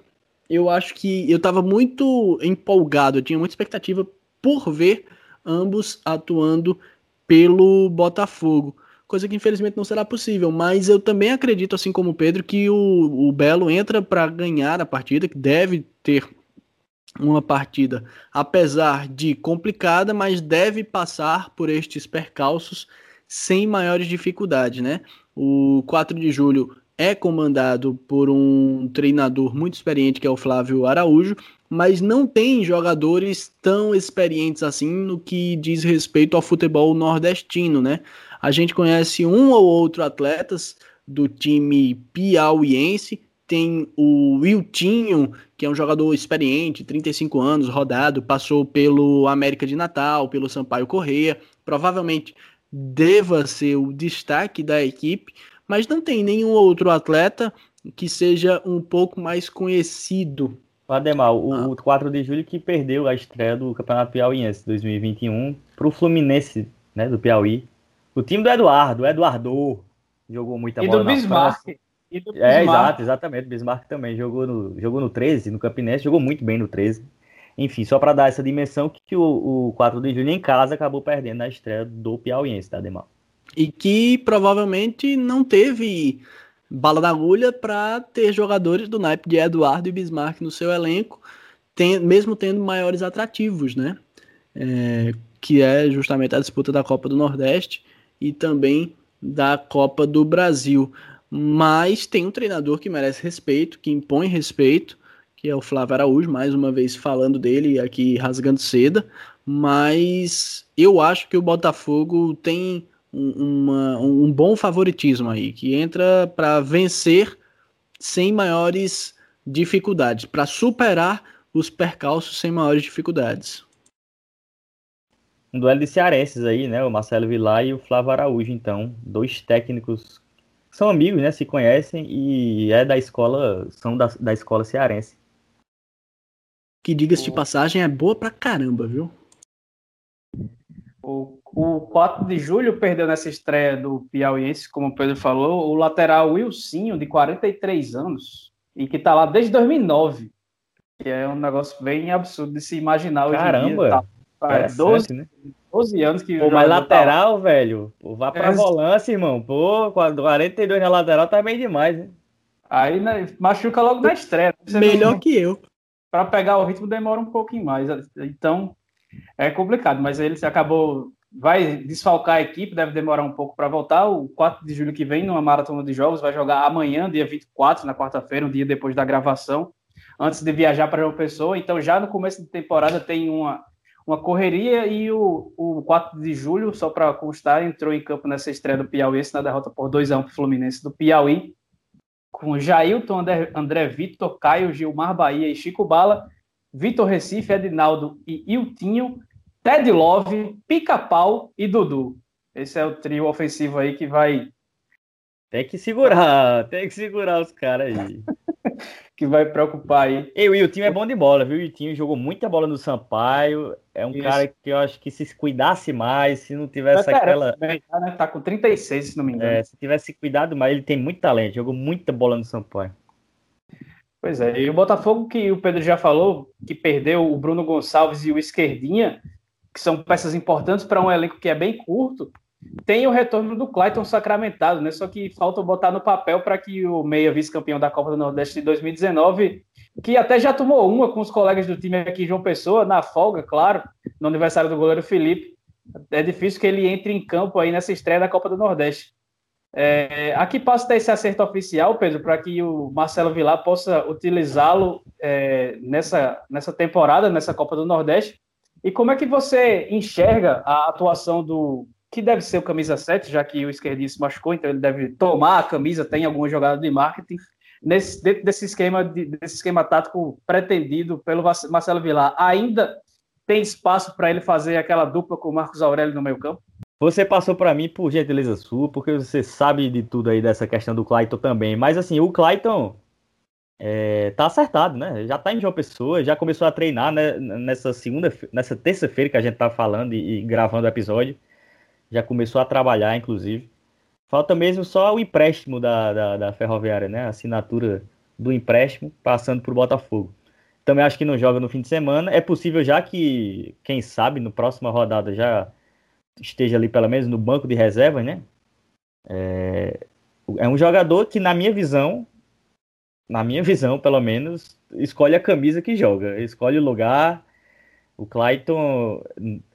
eu acho que eu estava muito empolgado, eu tinha muita expectativa por ver ambos atuando pelo Botafogo. Coisa que infelizmente não será possível, mas eu também acredito, assim como o Pedro, que o, o Belo entra para ganhar a partida, que deve ter uma partida, apesar de complicada, mas deve passar por estes percalços sem maiores dificuldades, né? O 4 de julho é comandado por um treinador muito experiente que é o Flávio Araújo, mas não tem jogadores tão experientes assim no que diz respeito ao futebol nordestino, né? A gente conhece um ou outro atletas do time piauiense, tem o Wiltinho, que é um jogador experiente, 35 anos, rodado, passou pelo América de Natal, pelo Sampaio Correia, provavelmente deva ser o destaque da equipe, mas não tem nenhum outro atleta que seja um pouco mais conhecido. Ademar, o, ah. o 4 de julho que perdeu a estreia do Campeonato Piauiense 2021 para o Fluminense, né, do Piauí. O time do Eduardo, o Eduardo, jogou muita e bola do Bismarck. É, exato, exatamente. Bismarck também jogou no, jogou no 13, no Campinense, jogou muito bem no 13. Enfim, só para dar essa dimensão que o, o 4 de julho em casa acabou perdendo na estreia do Piauiense, tá, Demal? E que provavelmente não teve bala na agulha para ter jogadores do naipe de Eduardo e Bismarck no seu elenco, tem, mesmo tendo maiores atrativos, né? É, que é justamente a disputa da Copa do Nordeste e também da Copa do Brasil mas tem um treinador que merece respeito, que impõe respeito, que é o Flávio Araújo, mais uma vez falando dele aqui rasgando seda, mas eu acho que o Botafogo tem uma, um bom favoritismo aí, que entra para vencer sem maiores dificuldades, para superar os percalços sem maiores dificuldades. Um duelo de cearenses aí, né? O Marcelo Vilar e o Flávio Araújo, então, dois técnicos são amigos, né? Se conhecem e é da escola, são da, da escola cearense. Que diga-se de passagem é boa pra caramba, viu? O, o 4 de julho perdeu nessa estreia do Piauiense, como o Pedro falou, o lateral Wilsinho, de 43 anos, e que tá lá desde 2009. Que é um negócio bem absurdo de se imaginar hoje Caramba! Dia, tá, é 12, né? 12 anos que. Pô, mas lateral, tá... velho. Pô, vá pra é. volância, irmão. Pô, 42 na lateral tá bem demais, hein? Aí né, machuca logo na estreia. Melhor que eu. Para pegar o ritmo demora um pouquinho mais. Então é complicado, mas ele acabou. Vai desfalcar a equipe, deve demorar um pouco para voltar. O 4 de julho que vem, numa maratona de jogos, vai jogar amanhã, dia 24, na quarta-feira, um dia depois da gravação, antes de viajar para João Pessoa. Então, já no começo da temporada, tem uma, uma correria e o, o 4 de julho, só para constar, entrou em campo nessa estreia do Piauiense na derrota por 2 a 1 para Fluminense do Piauí, com Jailton, André, André Vitor, Caio, Gilmar Bahia e Chico Bala, Vitor Recife, Edinaldo e Iltinho, Ted Love, Pica-Pau e Dudu. Esse é o trio ofensivo aí que vai. Tem que segurar, tem que segurar os caras aí. que vai preocupar aí. E o Iltinho é bom de bola, viu? O Iltinho jogou muita bola no Sampaio. É um Isso. cara que eu acho que se cuidasse mais, se não tivesse é, aquela. Tá, né? tá com 36, se não me engano. É, se tivesse cuidado mais, ele tem muito talento, jogou muita bola no Sampaio. Pois é, e o Botafogo que o Pedro já falou, que perdeu o Bruno Gonçalves e o Esquerdinha, que são peças importantes para um elenco que é bem curto, tem o retorno do Clayton sacramentado, né? Só que falta botar no papel para que o meia vice-campeão da Copa do Nordeste de 2019, que até já tomou uma com os colegas do time aqui João Pessoa, na folga, claro, no aniversário do goleiro Felipe. É difícil que ele entre em campo aí nessa estreia da Copa do Nordeste. É, aqui passa ter esse acerto oficial, Pedro, para que o Marcelo Vilar possa utilizá-lo é, nessa, nessa temporada, nessa Copa do Nordeste. E como é que você enxerga a atuação do que deve ser o camisa 7, já que o esquerdinho se machucou, então ele deve tomar a camisa, tem alguma jogada de marketing, nesse, dentro desse esquema, desse esquema tático pretendido pelo Marcelo Vilar. Ainda tem espaço para ele fazer aquela dupla com o Marcos Aurélio no meio campo? Você passou para mim por gentileza sua, porque você sabe de tudo aí dessa questão do Clayton também. Mas assim, o Clayton é, tá acertado, né? Já tá em João Pessoa, já começou a treinar né, nessa segunda, nessa terça-feira que a gente tá falando e, e, gravando o episódio. Já começou a trabalhar, inclusive. Falta mesmo só o empréstimo da, da, da Ferroviária, né? A assinatura do empréstimo passando por Botafogo. Também acho que não joga no fim de semana. É possível já que, quem sabe, no próxima rodada já esteja ali pelo menos no banco de reservas, né? É, é um jogador que, na minha visão, na minha visão, pelo menos, escolhe a camisa que joga, escolhe o lugar. O Clayton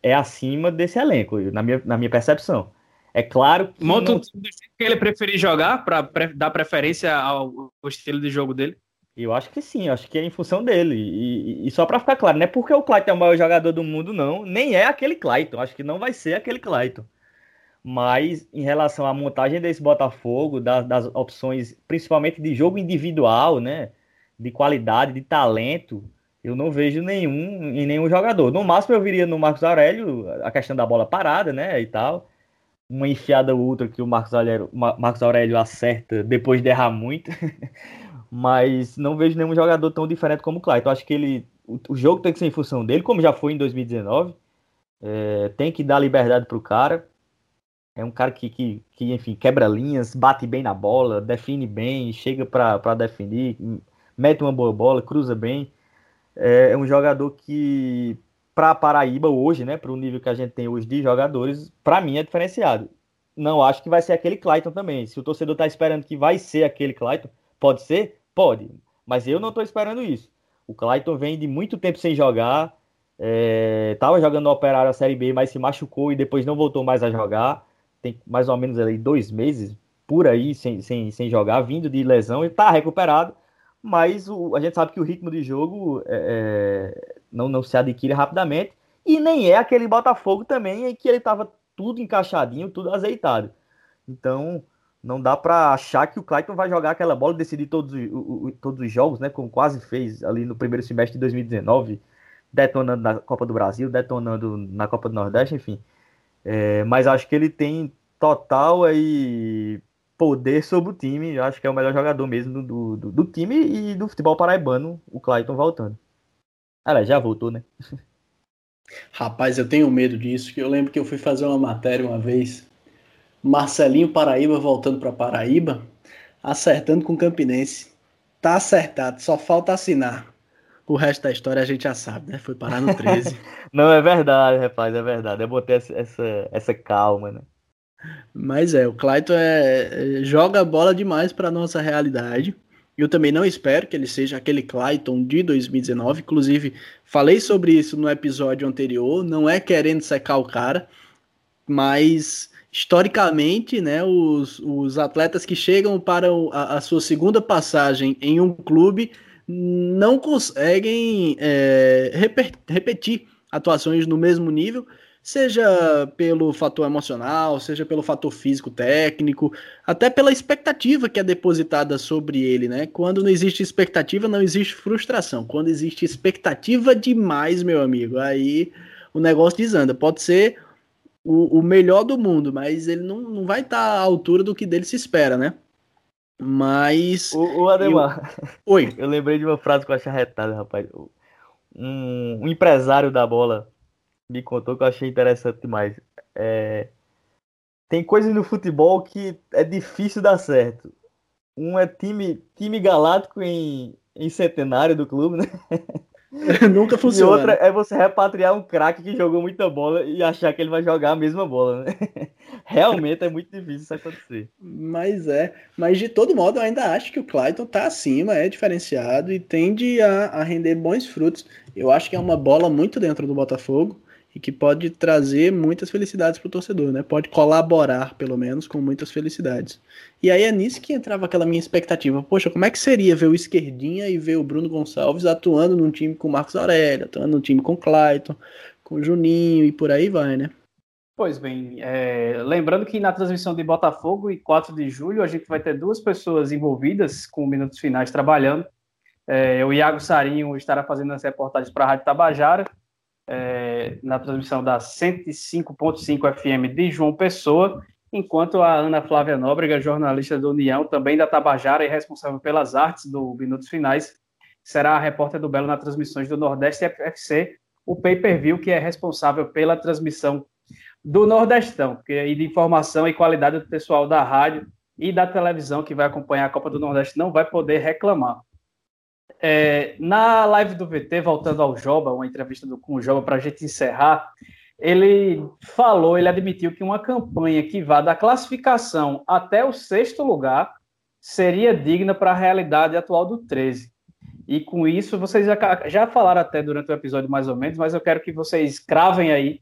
é acima desse elenco, na minha, na minha percepção. É claro que. Monta não... que ele preferir jogar para pre dar preferência ao, ao, estilo de jogo dele? Eu acho que sim, acho que é em função dele. E, e só para ficar claro, não é porque o Clayton é o maior jogador do mundo, não. Nem é aquele Clayton. Acho que não vai ser aquele Clayton. Mas em relação à montagem desse Botafogo, das, das opções, principalmente de jogo individual, né? De qualidade, de talento, eu não vejo nenhum em nenhum jogador. No máximo eu viria no Marcos Aurélio a questão da bola parada, né? E tal. Uma enfiada ou outra que o Marcos Aurélio, Marcos Aurélio acerta depois de errar muito. mas não vejo nenhum jogador tão diferente como o Clayton. Acho que ele, o, o, jogo tem que ser em função dele, como já foi em 2019. É, tem que dar liberdade para o cara. É um cara que, que, que, enfim, quebra linhas, bate bem na bola, define bem, chega para definir, mete uma boa bola, cruza bem. É, é um jogador que, para Paraíba hoje, né, para o nível que a gente tem hoje de jogadores, para mim é diferenciado. Não acho que vai ser aquele Clayton também. Se o torcedor está esperando que vai ser aquele Clayton, pode ser? Pode, mas eu não estou esperando isso. O Clayton vem de muito tempo sem jogar, estava é, jogando no Operário a Série B, mas se machucou e depois não voltou mais a jogar. Tem mais ou menos ali dois meses por aí sem, sem, sem jogar, vindo de lesão e está recuperado. Mas o, a gente sabe que o ritmo de jogo é, é, não, não se adquire rapidamente. E nem é aquele Botafogo também em que ele estava tudo encaixadinho, tudo azeitado. Então, não dá para achar que o Clayton vai jogar aquela bola e decidir todos, o, o, todos os jogos, né? Como quase fez ali no primeiro semestre de 2019, detonando na Copa do Brasil, detonando na Copa do Nordeste, enfim. É, mas acho que ele tem total aí poder sobre o time. Acho que é o melhor jogador mesmo do, do, do time e do futebol paraibano, o Clayton voltando. Ela já voltou, né? Rapaz, eu tenho medo disso, que eu lembro que eu fui fazer uma matéria uma vez Marcelinho Paraíba voltando para Paraíba, acertando com o Campinense. Tá acertado, só falta assinar. O resto da história a gente já sabe, né? Foi parar no 13. Não, é verdade, rapaz, é verdade. Eu botei essa, essa calma, né? Mas é, o Clayton é, é joga bola demais para nossa realidade. Eu também não espero que ele seja aquele Clayton de 2019. Inclusive, falei sobre isso no episódio anterior. Não é querendo secar o cara, mas historicamente, né, os, os atletas que chegam para a, a sua segunda passagem em um clube não conseguem é, repetir atuações no mesmo nível, seja pelo fator emocional, seja pelo fator físico técnico, até pela expectativa que é depositada sobre ele, né? Quando não existe expectativa, não existe frustração. Quando existe expectativa demais, meu amigo, aí o negócio desanda. Pode ser o, o melhor do mundo, mas ele não, não vai estar tá à altura do que dele se espera, né? Mas. O, o Ademar. Eu... Oi. Eu lembrei de uma frase que eu achei arretada, rapaz. Um, um, empresário da bola me contou que eu achei interessante demais. É... Tem coisas no futebol que é difícil dar certo. Um é time, time galáctico em, em centenário do clube, né? Nunca funciona. E outra é você repatriar um craque que jogou muita bola e achar que ele vai jogar a mesma bola, né? Realmente é muito difícil isso acontecer. Mas é. Mas de todo modo, eu ainda acho que o Clayton tá acima, é diferenciado e tende a, a render bons frutos. Eu acho que é uma bola muito dentro do Botafogo e que pode trazer muitas felicidades para o torcedor, né? Pode colaborar, pelo menos, com muitas felicidades. E aí é nisso que entrava aquela minha expectativa. Poxa, como é que seria ver o Esquerdinha e ver o Bruno Gonçalves atuando num time com o Marcos Aurélio, atuando num time com o Clayton, com o Juninho e por aí vai, né? Pois bem, é, lembrando que na transmissão de Botafogo e 4 de julho a gente vai ter duas pessoas envolvidas com minutos finais trabalhando. É, o Iago Sarinho estará fazendo as reportagens para a Rádio Tabajara é, na transmissão da 105.5 FM de João Pessoa, enquanto a Ana Flávia Nóbrega, jornalista do União, também da Tabajara e responsável pelas artes do Minutos Finais, será a repórter do Belo nas transmissões do Nordeste FC, o pay-per-view que é responsável pela transmissão do Nordestão, que é de informação e qualidade do pessoal da rádio e da televisão que vai acompanhar a Copa do Nordeste não vai poder reclamar. É, na live do VT, voltando ao Joba, uma entrevista do, com o Joba para a gente encerrar, ele falou, ele admitiu que uma campanha que vá da classificação até o sexto lugar seria digna para a realidade atual do 13. E com isso, vocês já, já falaram até durante o episódio mais ou menos, mas eu quero que vocês cravem aí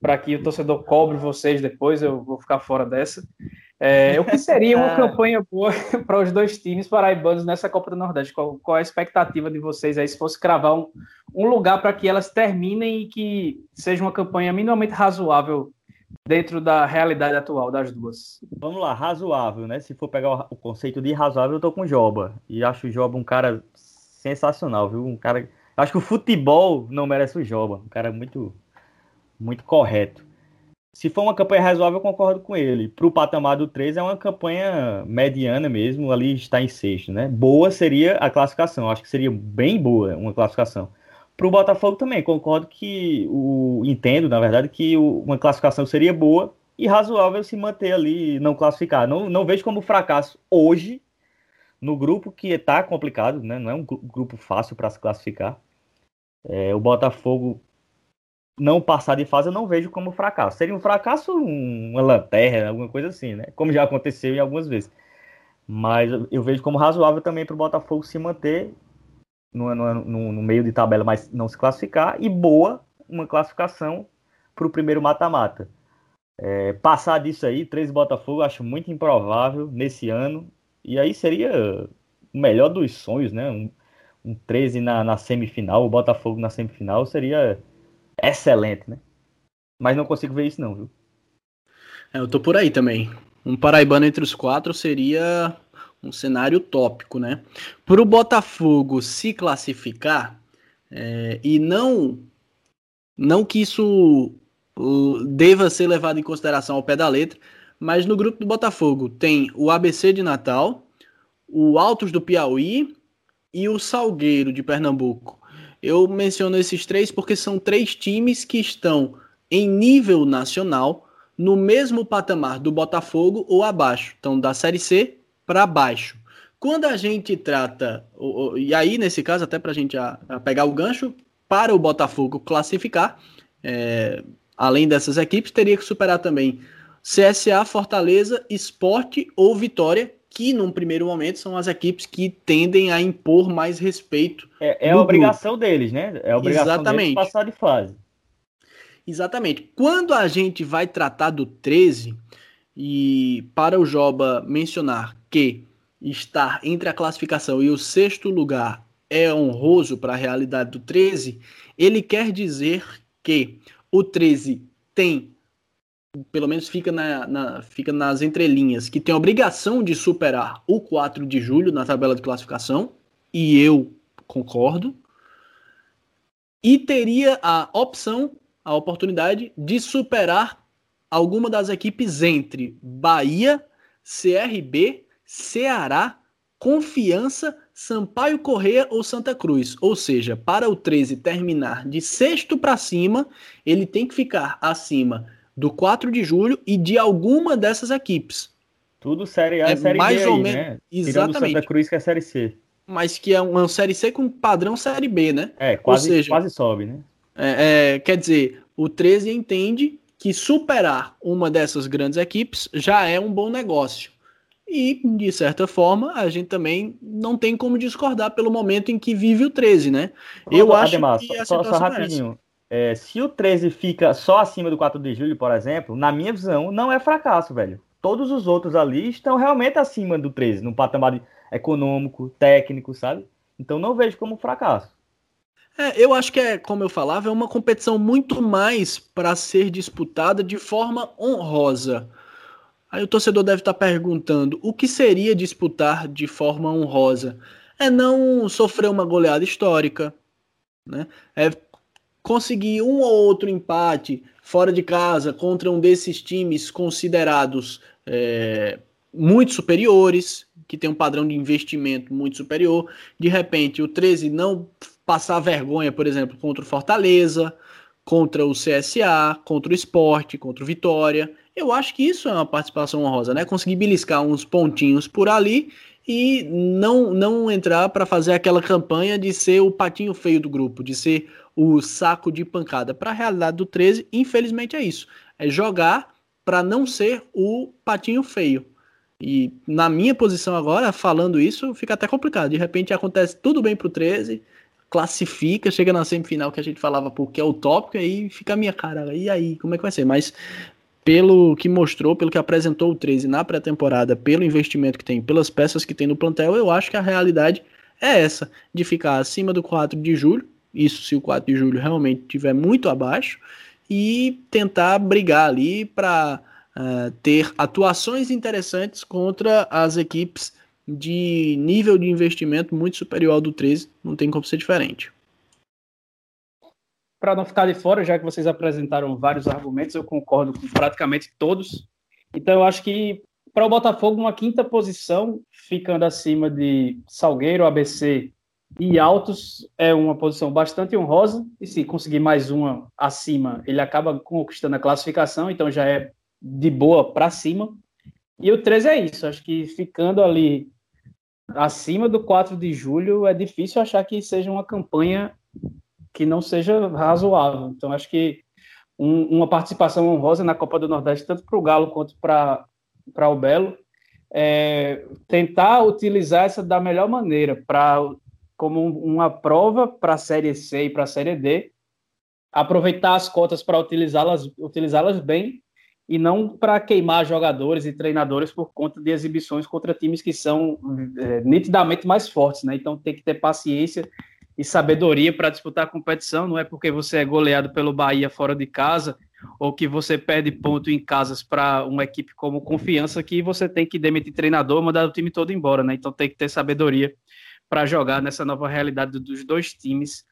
para que o torcedor cobre vocês depois, eu vou ficar fora dessa. É, o que seria uma campanha boa para os dois times paraibanos nessa Copa do Nordeste? Qual, qual a expectativa de vocês aí, se fosse cravar um, um lugar para que elas terminem e que seja uma campanha minimamente razoável dentro da realidade atual das duas? Vamos lá, razoável, né? Se for pegar o, conceito de razoável, eu tô com o Joba. E acho o Joba um cara sensacional, viu? Um cara. Acho que o futebol não merece o Joba. Um cara muito, muito correto se for uma campanha razoável, eu concordo com ele. Para o patamar do 3 é uma campanha mediana mesmo, ali está em sexto, né? Boa seria a classificação, acho que seria bem boa uma classificação. Para o Botafogo também, concordo que o entendo, na verdade, que o, uma classificação seria boa e razoável se manter ali não classificar. Não, não vejo como fracasso hoje no grupo que está complicado, né? Não é um grupo fácil para se classificar. É, o Botafogo não passar de fase eu não vejo como fracasso. Seria um fracasso uma lanterna, alguma coisa assim, né? Como já aconteceu em algumas vezes. Mas eu vejo como razoável também para o Botafogo se manter no, no, no, meio de tabela, mas não se classificar. E boa uma classificação para o primeiro mata-mata. É, passar disso aí, 13 Botafogo, acho muito improvável nesse ano. E aí seria o melhor dos sonhos, né? Um, um 13 na, na semifinal, o Botafogo na semifinal seria excelente, né? Mas não consigo ver isso não, viu? É, eu tô por aí também. Um paraibano entre os quatro seria um cenário tópico, né? Para o Botafogo se classificar é, e não não que isso deva ser levado em consideração ao pé da letra, mas no grupo do Botafogo tem o ABC de Natal, o Altos do Piauí e o Salgueiro de Pernambuco. Eu menciono esses três porque são três times que estão em nível nacional no mesmo patamar do Botafogo ou abaixo. Então, da Série C para baixo. Quando a gente trata, e aí nesse caso, até para a gente pegar o gancho, para o Botafogo classificar, é, além dessas equipes, teria que superar também CSA, Fortaleza, Esporte ou Vitória, que num primeiro momento são as equipes que tendem a impor mais respeito. É, é a obrigação grupo. deles, né? É a obrigação Exatamente. deles passar de fase. Exatamente. Quando a gente vai tratar do 13, e para o Joba mencionar que estar entre a classificação e o sexto lugar é honroso para a realidade do 13, ele quer dizer que o 13 tem pelo menos fica, na, na, fica nas entrelinhas, que tem a obrigação de superar o 4 de julho na tabela de classificação, e eu concordo, e teria a opção, a oportunidade de superar alguma das equipes entre Bahia, CRB, Ceará, Confiança, Sampaio Correia ou Santa Cruz. Ou seja, para o 13 terminar de sexto para cima, ele tem que ficar acima do 4 de julho e de alguma dessas equipes. Tudo série A é série mais B ou aí, menos, né? Exatamente. Tirando Santa Cruz que é série C. mas que é uma Série C com padrão Série B, né? É, quase, seja, quase sobe, né? É, é, quer dizer, o 13 entende que superar uma dessas grandes equipes já é um bom negócio. E, de certa forma, a gente também não tem como discordar pelo momento em que vive o 13, né? Eu acho Ademar, que a só, só é rapidinho. É, se o 13 fica só acima do 4 de julho, por exemplo, na minha visão, não é fracasso, velho. Todos os outros ali estão realmente acima do 13, no patamar econômico, técnico, sabe? Então não vejo como fracasso. É, eu acho que é, como eu falava, é uma competição muito mais para ser disputada de forma honrosa. Aí o torcedor deve estar perguntando: o que seria disputar de forma honrosa? É não sofrer uma goleada histórica, né? É conseguir um ou outro empate fora de casa contra um desses times considerados é, muito superiores, que tem um padrão de investimento muito superior. De repente, o 13 não passar vergonha, por exemplo, contra o Fortaleza, contra o CSA, contra o Esporte, contra o Vitória. Eu acho que isso é uma participação honrosa, né? Conseguir beliscar uns pontinhos por ali e não, não entrar para fazer aquela campanha de ser o patinho feio do grupo, de ser o saco de pancada. Para a realidade do 13, infelizmente é isso. É jogar para não ser o patinho feio. E na minha posição agora, falando isso, fica até complicado. De repente acontece tudo bem para o 13, classifica, chega na semifinal que a gente falava porque é o tópico, aí fica a minha cara, e aí, como é que vai ser? Mas pelo que mostrou, pelo que apresentou o 13 na pré-temporada, pelo investimento que tem, pelas peças que tem no plantel, eu acho que a realidade é essa, de ficar acima do 4 de julho, isso se o 4 de julho realmente estiver muito abaixo, e tentar brigar ali para uh, eh, ter atuações interessantes contra as equipes de nível de investimento muito superior ao do 13, não tem como ser diferente. Para não ficar de fora, já que vocês apresentaram vários argumentos, eu concordo com praticamente todos. Então, eu acho que para o Botafogo, uma quinta posição, ficando acima de Salgueiro, ABC e Altos, é uma posição bastante honrosa. E se conseguir mais uma acima, ele acaba conquistando a classificação, então já é de boa para cima. E o 13 é isso, acho que ficando ali acima do 4 de julho, é difícil achar que seja uma campanha que não seja razoável. Então, acho que um, uma participação honrosa na Copa do Nordeste, tanto para o Galo quanto para o Belo, é tentar utilizar essa da melhor maneira, para como uma prova para a Série C e para a Série D, aproveitar as cotas para utilizá-las utilizá-las bem e não para queimar jogadores e treinadores por conta de exibições contra times que são é, nitidamente mais fortes, né? Então tem que ter paciência e sabedoria para disputar a competição. Não é porque você é goleado pelo Bahia fora de casa ou que você perde ponto em casas para uma equipe como Confiança que você tem que demitir treinador, mandar o time todo embora, né? Então tem que ter sabedoria para jogar nessa nova realidade dos dois times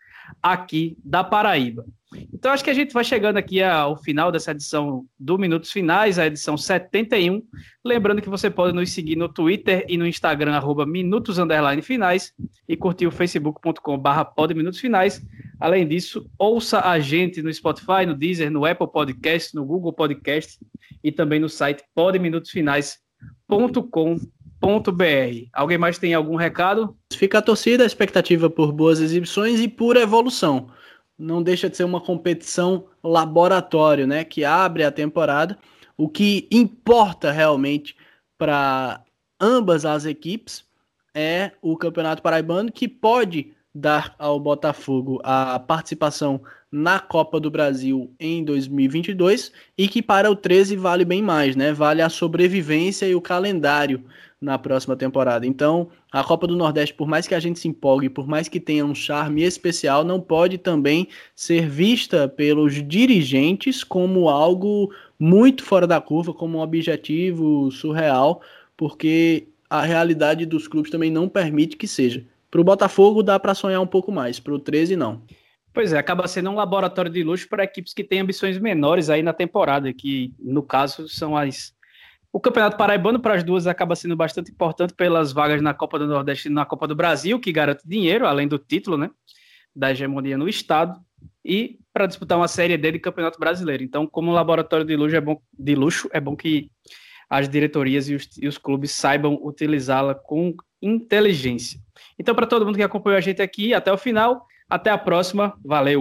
aqui da Paraíba. Então, acho que a gente vai chegando aqui ao final dessa edição do Minutos Finais, a edição 71. Lembrando que você pode nos seguir no Twitter e no Instagram, arroba Minutos Finais, e curtir o facebook.com.br Podminutos Finais. Além disso, ouça a gente no Spotify, no Deezer, no Apple Podcast, no Google Podcast e também no site podminutosfinais.com.br br Alguém mais tem algum recado? Fica a torcida, a expectativa por boas exibições e por evolução. Não deixa de ser uma competição laboratório, né? Que abre a temporada. O que importa realmente para ambas as equipes é o Campeonato Paraibano, que pode dar ao Botafogo a participação na Copa do Brasil em 2022 e que para o 13 vale bem mais, né? Vale a sobrevivência e o calendário na próxima temporada. Então, a Copa do Nordeste, por mais que a gente se empolgue, por mais que tenha um charme especial, não pode também ser vista pelos dirigentes como algo muito fora da curva, como um objetivo surreal, porque a realidade dos clubes também não permite que seja. Para o Botafogo dá para sonhar um pouco mais, para o 13 não. Pois é, acaba sendo um laboratório de luxo para equipes que têm ambições menores aí na temporada, que no caso são as o Campeonato Paraibano para as duas acaba sendo bastante importante pelas vagas na Copa do Nordeste e na Copa do Brasil, que garante dinheiro, além do título, né? Da hegemonia no estado, e para disputar uma Série D de Campeonato Brasileiro. Então, como laboratório de luxo, é bom, de luxo, é bom que as diretorias e os, e os clubes saibam utilizá-la com inteligência. Então, para todo mundo que acompanhou a gente aqui até o final, até a próxima. Valeu!